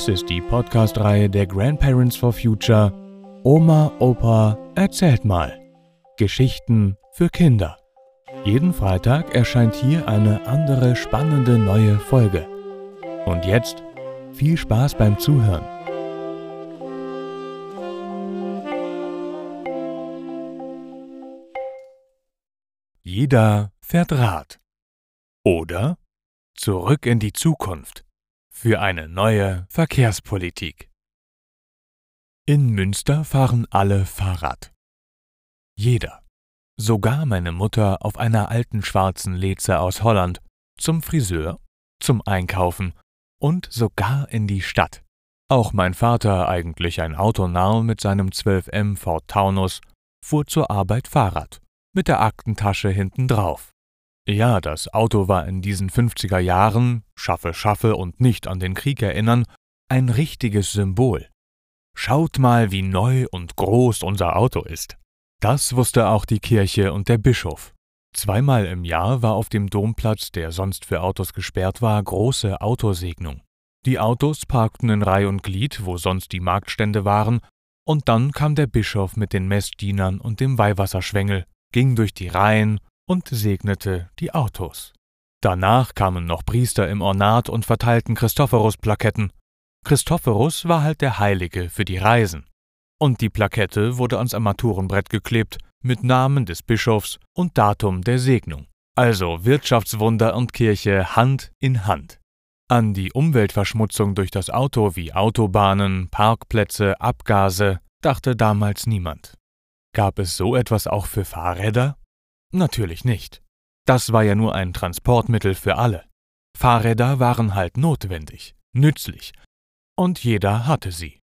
Dies ist die Podcast-Reihe der Grandparents for Future Oma, Opa, erzählt mal. Geschichten für Kinder. Jeden Freitag erscheint hier eine andere spannende neue Folge. Und jetzt viel Spaß beim Zuhören. Jeder fährt Rad. Oder Zurück in die Zukunft für eine neue Verkehrspolitik. In Münster fahren alle Fahrrad. Jeder. Sogar meine Mutter auf einer alten schwarzen Leze aus Holland, zum Friseur, zum Einkaufen und sogar in die Stadt. Auch mein Vater, eigentlich ein Autonarr mit seinem 12M Ford Taunus, fuhr zur Arbeit Fahrrad, mit der Aktentasche hinten drauf. Ja, das Auto war in diesen 50er Jahren, schaffe, schaffe und nicht an den Krieg erinnern, ein richtiges Symbol. Schaut mal, wie neu und groß unser Auto ist. Das wusste auch die Kirche und der Bischof. Zweimal im Jahr war auf dem Domplatz, der sonst für Autos gesperrt war, große Autosegnung. Die Autos parkten in Reih und Glied, wo sonst die Marktstände waren, und dann kam der Bischof mit den Messdienern und dem Weihwasserschwengel, ging durch die Reihen und segnete die Autos. Danach kamen noch Priester im Ornat und verteilten Christophorus-Plaketten. Christophorus war halt der Heilige für die Reisen. Und die Plakette wurde ans Armaturenbrett geklebt mit Namen des Bischofs und Datum der Segnung. Also Wirtschaftswunder und Kirche Hand in Hand. An die Umweltverschmutzung durch das Auto wie Autobahnen, Parkplätze, Abgase dachte damals niemand. Gab es so etwas auch für Fahrräder? Natürlich nicht. Das war ja nur ein Transportmittel für alle. Fahrräder waren halt notwendig, nützlich, und jeder hatte sie.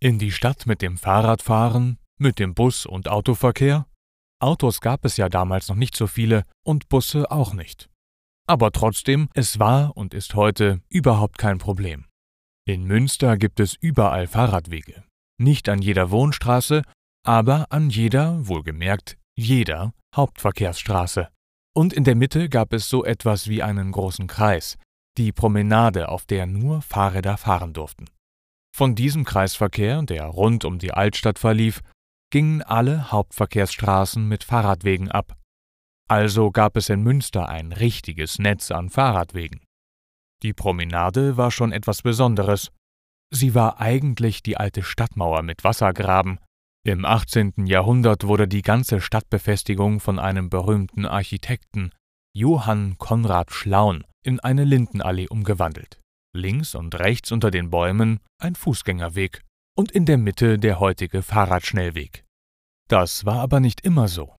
In die Stadt mit dem Fahrrad fahren, mit dem Bus- und Autoverkehr? Autos gab es ja damals noch nicht so viele und Busse auch nicht. Aber trotzdem, es war und ist heute überhaupt kein Problem. In Münster gibt es überall Fahrradwege. Nicht an jeder Wohnstraße, aber an jeder, wohlgemerkt, jeder Hauptverkehrsstraße. Und in der Mitte gab es so etwas wie einen großen Kreis, die Promenade, auf der nur Fahrräder fahren durften. Von diesem Kreisverkehr, der rund um die Altstadt verlief, gingen alle Hauptverkehrsstraßen mit Fahrradwegen ab. Also gab es in Münster ein richtiges Netz an Fahrradwegen. Die Promenade war schon etwas Besonderes. Sie war eigentlich die alte Stadtmauer mit Wassergraben, im 18. Jahrhundert wurde die ganze Stadtbefestigung von einem berühmten Architekten, Johann Konrad Schlaun, in eine Lindenallee umgewandelt. Links und rechts unter den Bäumen ein Fußgängerweg und in der Mitte der heutige Fahrradschnellweg. Das war aber nicht immer so.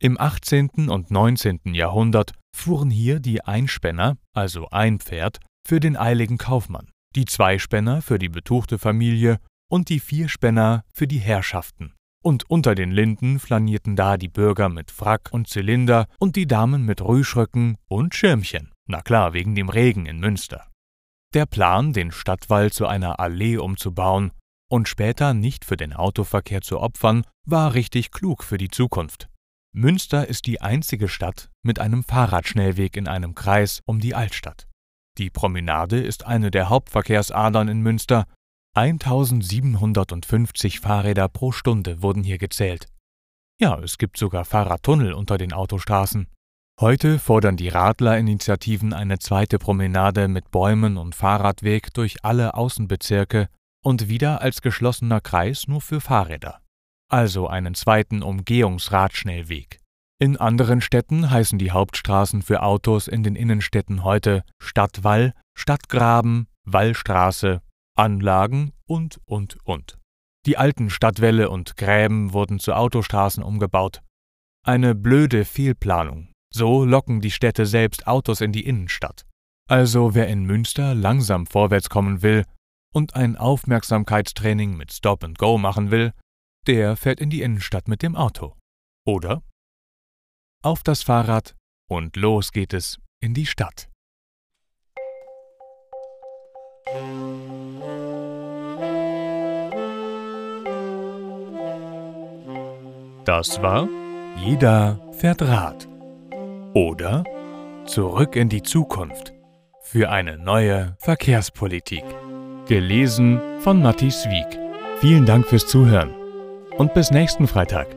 Im 18. und 19. Jahrhundert fuhren hier die Einspänner, also ein Pferd, für den eiligen Kaufmann, die Zweispänner für die betuchte Familie und die Vierspänner für die Herrschaften. Und unter den Linden flanierten da die Bürger mit Frack und Zylinder und die Damen mit Rüschröcken und Schirmchen. Na klar, wegen dem Regen in Münster. Der Plan, den Stadtwall zu einer Allee umzubauen und später nicht für den Autoverkehr zu opfern, war richtig klug für die Zukunft. Münster ist die einzige Stadt mit einem Fahrradschnellweg in einem Kreis um die Altstadt. Die Promenade ist eine der Hauptverkehrsadern in Münster 1750 Fahrräder pro Stunde wurden hier gezählt. Ja, es gibt sogar Fahrradtunnel unter den Autostraßen. Heute fordern die Radlerinitiativen eine zweite Promenade mit Bäumen und Fahrradweg durch alle Außenbezirke und wieder als geschlossener Kreis nur für Fahrräder. Also einen zweiten Umgehungsradschnellweg. In anderen Städten heißen die Hauptstraßen für Autos in den Innenstädten heute Stadtwall, Stadtgraben, Wallstraße Anlagen und, und, und. Die alten Stadtwälle und Gräben wurden zu Autostraßen umgebaut. Eine blöde Fehlplanung. So locken die Städte selbst Autos in die Innenstadt. Also wer in Münster langsam vorwärts kommen will und ein Aufmerksamkeitstraining mit Stop and Go machen will, der fährt in die Innenstadt mit dem Auto. Oder? Auf das Fahrrad und los geht es in die Stadt. Das war Jeder fährt Rad. Oder Zurück in die Zukunft für eine neue Verkehrspolitik. Gelesen von Matthias Wieck. Vielen Dank fürs Zuhören und bis nächsten Freitag.